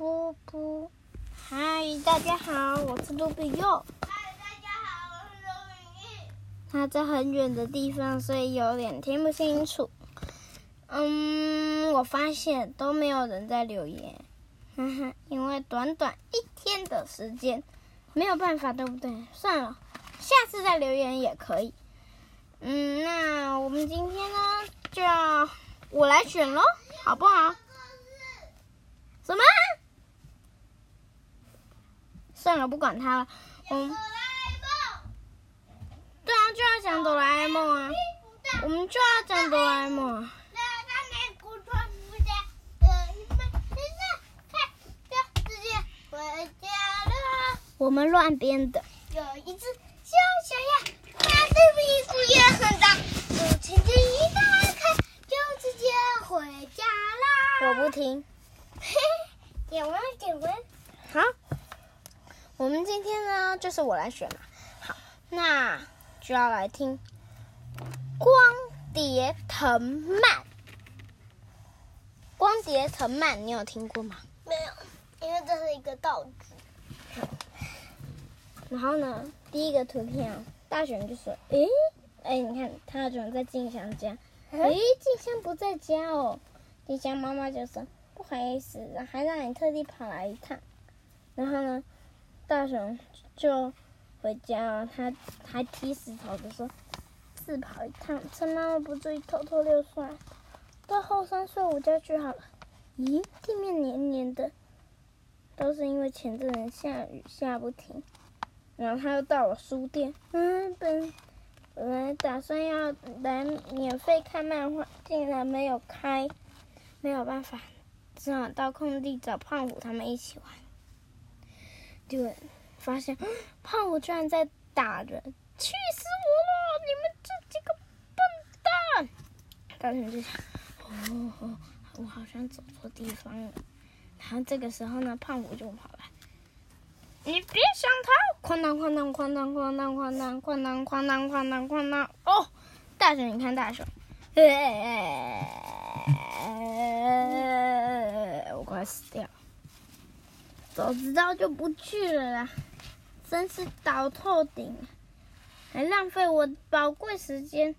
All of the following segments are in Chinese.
噗噗。嗨，大家好，我是卢比佑。嗨，大家好，我是卢比玉。他在很远的地方，所以有点听不清楚。嗯，我发现都没有人在留言，哈哈，因为短短一天的时间，没有办法，对不对？算了，下次再留言也可以。嗯，那我们今天呢，就要我来选喽，好不好？什么？算了，不管他了。嗯，哆啦 A 梦。对啊，就要讲哆啦 A 梦啊。我们就要讲哆啦 A 梦啊。我们乱编的。有一只小小鸭，它的屁股也很大，母亲节一打开就直接回家啦。我不听。嘿，点完点完。好，我们今天呢，就是我来选嘛。好，那就要来听《光碟藤蔓》。光碟藤蔓，你有听过吗？没有，因为这是一个道具。然后呢，第一个图片啊，大熊就说：“诶，哎，你看他怎么在静香家？诶，静香不在家哦。”静香妈妈就说：“不好意思，还让你特地跑来一趟。”然后呢，大熊就回家了，他还踢石头的说：“自跑一趟，趁妈妈不注意偷偷溜出来，到后山睡午觉去好了。”咦，地面黏黏的，都是因为前阵子下雨下不停。然后他又到了书店，嗯，本本来打算要来免费看漫画，竟然没有开，没有办法，只好到空地找胖虎他们一起玩。对，发现胖虎居然在打人，气死我了！你们这几个笨蛋！大熊就想，哦，哦，我好像走错地方了。然后这个时候呢，胖虎就跑来。你别想逃！哐当哐当哐当哐当哐当哐当哐当哐当哐当！哦，大熊，你看大熊，我快死掉！早知道就不去了啦，真是倒透顶，还浪费我宝贵时间。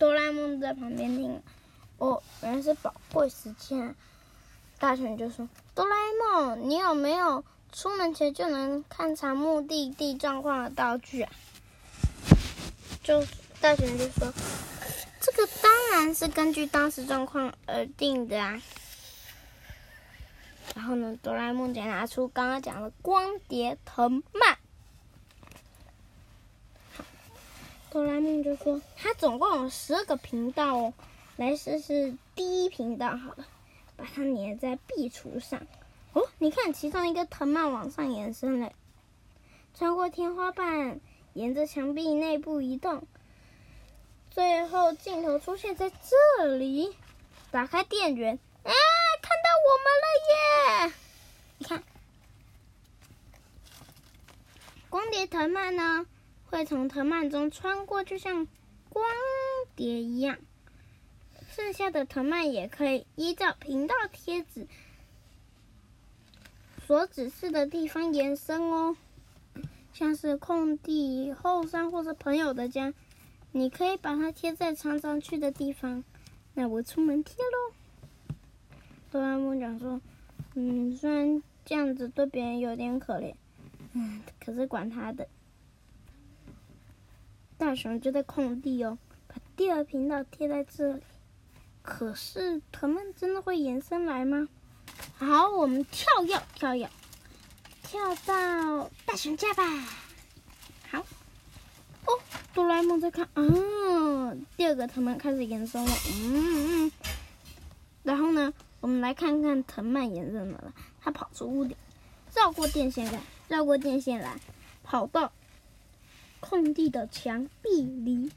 哆啦 A 梦在旁边听，哦，原来是宝贵时间。大雄就说：“哆啦 A 梦，你有没有？”出门前就能勘察目的地状况的道具啊，就大雄就说：“这个当然是根据当时状况而定的啊。”然后呢，哆啦 A 梦就拿出刚刚讲的光碟藤蔓。哆啦 A 梦就说：“它总共有十二个频道哦，来试试第一频道好了，把它粘在壁橱上。”哦，你看，其中一个藤蔓往上延伸了，穿过天花板，沿着墙壁内部移动，最后镜头出现在这里。打开电源，我们了耶！你看，光碟藤蔓呢，会从藤蔓中穿过，就像光碟一样。剩下的藤蔓也可以依照频道贴纸。所指示的地方延伸哦，像是空地、后山或者朋友的家，你可以把它贴在常常去的地方。那我出门贴喽。哆啦 A 梦讲说：“嗯，虽然这样子对别人有点可怜，嗯，可是管他的。”大熊就在空地哦，把第二频道贴在这里。可是藤蔓真的会延伸来吗？好，我们跳跃跳跃，跳到大熊家吧。好，哦，哆啦 A 梦在看，啊，第二个藤蔓开始延伸了，嗯嗯。然后呢，我们来看看藤蔓延伸了，它跑出屋顶，绕过电线杆，绕过电线杆，跑到空地的墙壁里。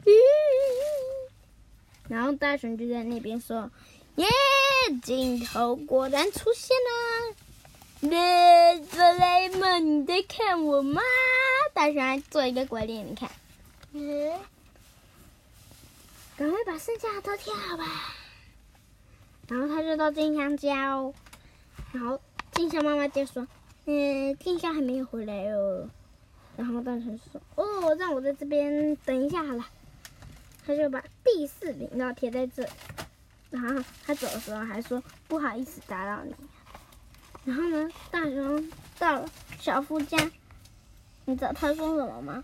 然后大熊就在那边说：“耶！”镜头果然出现了，那哆啦 A 梦，你在看我吗？大熊还做一个鬼脸，你看，嗯，赶快把剩下的都贴好吧。然后他就到静香家哦，然后静香妈妈就说：“嗯，静香还没有回来哦。”然后大雄说：“哦，让我在这边等一下好了。”他就把第四频道贴在这。然后他走的时候还说：“不好意思打扰你。”然后呢，大雄到了小夫家，你知道他说什么吗？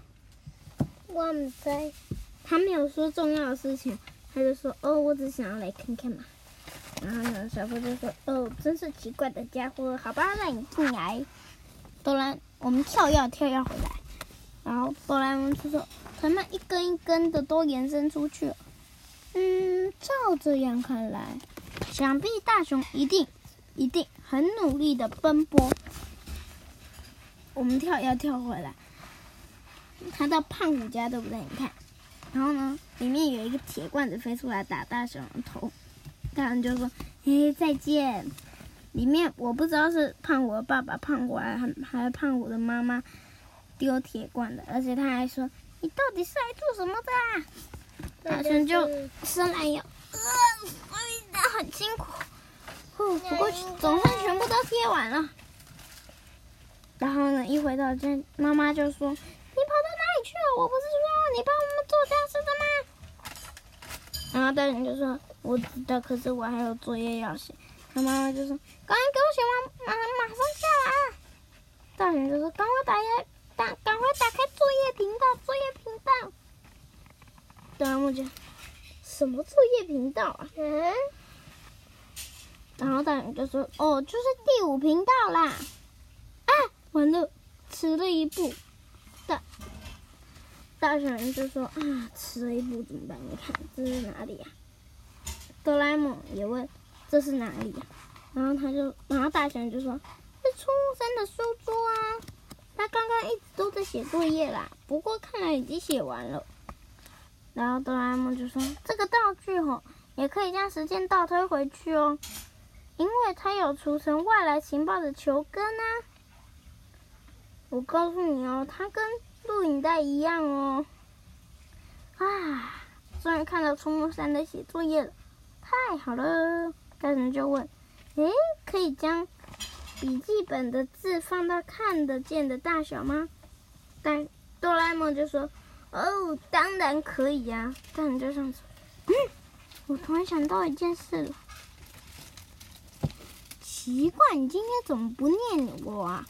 我不知。他没有说重要的事情，他就说：“哦，我只想要来看看嘛。”然后呢，小夫就说：“哦，真是奇怪的家伙，好吧，让你进来。”哆啦，我们跳跃跳跃回来，然后哆啦 A 梦就说：“藤蔓一根一根的都延伸出去了。”嗯，照这样看来，想必大雄一定一定很努力的奔波。我们跳跃跳回来，他到胖虎家，对不对？你看，然后呢，里面有一个铁罐子飞出来打大雄的头。大人就说：“嘿，再见。”里面我不知道是胖虎的爸爸胖虎还还是胖虎的妈妈丢铁罐的，而且他还说：“你到底是来做什么的啊？”大雄就伸懒腰，呃，所以他很辛苦。哦，不过总算全部都贴完了。然后呢，一回到家，妈妈就说：“你跑到哪里去了？我不是说你帮我们做家事的吗？”然后大人就说。我知道，可是我还有作业要写。他妈妈就说：“赶紧给我写完，马马上下来。”大雄就说：“赶快打开，打赶快打开作业频道，作业频道。”哆啦 A 梦就：“什么作业频道啊？”嗯。然后大雄就说：“哦，就是第五频道啦。”啊，完了，迟了一步。大大雄就说：“啊，迟了一步怎么办？你看这是哪里呀？”哆啦 A 梦也问：“这是哪里呀？”然后他就，然后大雄就说：“是出生的书桌啊。”他刚刚一直都在写作业啦，不过看来已经写完了。然后哆啦 A 梦就说：“这个道具吼，也可以将时间倒推回去哦，因为它有储存外来情报的球根啊。我告诉你哦，它跟录影带一样哦。啊，终于看到冲木山的写作业了。”太好了，大人就问：“诶，可以将笔记本的字放到看得见的大小吗？”但哆啦 A 梦就说：“哦，当然可以呀。”大人就上说：“嗯，我突然想到一件事了，奇怪，你今天怎么不念我啊？”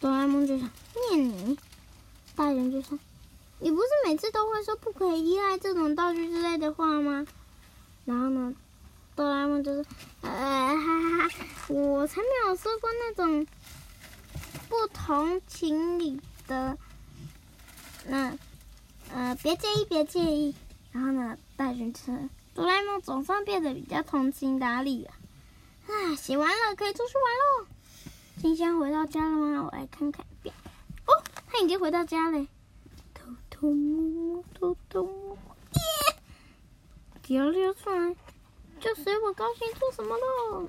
哆啦 A 梦就想念你，大人就说：“你不是每次都会说不可以依赖这种道具之类的话吗？”然后呢？哆啦 A 梦就是，呃，哈哈哈，我才没有说过那种不同情理的，那，呃，别介意，别介意。然后呢，大雄说，哆啦 A 梦总算变得比较通情达理了。啊，写完了，可以出去玩喽。静香回到家了吗？我来看看。他已经回到家了。偷偷摸摸，偷偷摸摸，耶！要溜出来。就随我高兴做什么喽！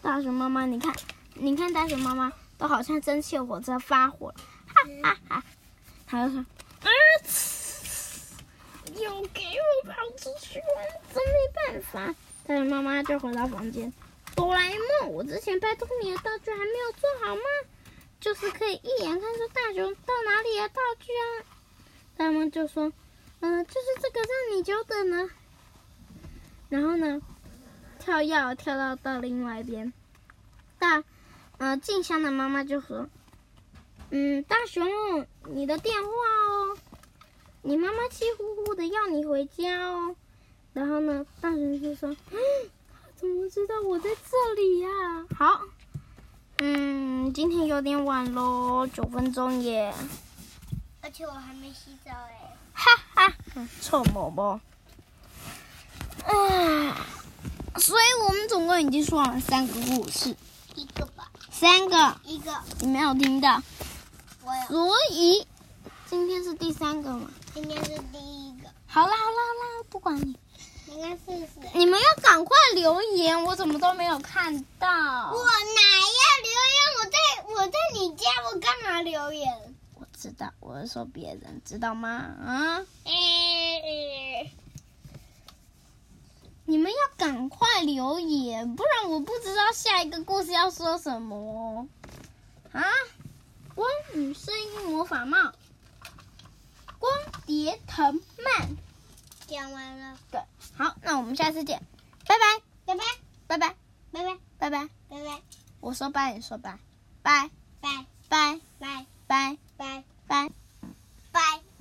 大熊妈妈，你看，你看大熊妈妈都好像蒸汽火车发火了，哈哈哈！他就说：“啊、呃、子，又给我跑出去玩，真没办法。”大熊妈妈就回到房间。哆啦 A 梦，我之前拜托你的道具还没有做好吗？就是可以一眼看出大熊到哪里的道具啊！他们就说：“嗯、呃，就是这个，让你久等了。”然后呢？跳跃跳到到另外一边，大，呃，静香的妈妈就说：“嗯，大熊，你的电话哦，你妈妈气呼呼的要你回家哦。”然后呢，大熊就说：“ 他怎么知道我在这里呀？”好，嗯，今天有点晚喽，九分钟耶。而且我还没洗澡哎。哈哈，臭宝宝。啊。所以我们总共已经说了三个故事，一个吧，三个，一个，你没有听到？我有。所以今天是第三个嘛？今天是第一个。好啦好啦好啦，不管你。应该试试？你们要赶快留言，我怎么都没有看到。我哪要留言？我在我在你家，我干嘛留言？我知道，我是说别人，知道吗？啊？你们要赶快留言，不然我不知道下一个故事要说什么。哦。啊，光与声音魔法帽，光碟藤蔓，讲完了。对，好，那我们下次见，拜拜，拜拜，拜拜，拜拜，拜拜，拜拜，我说拜，你说拜，拜拜拜拜拜拜拜。拜。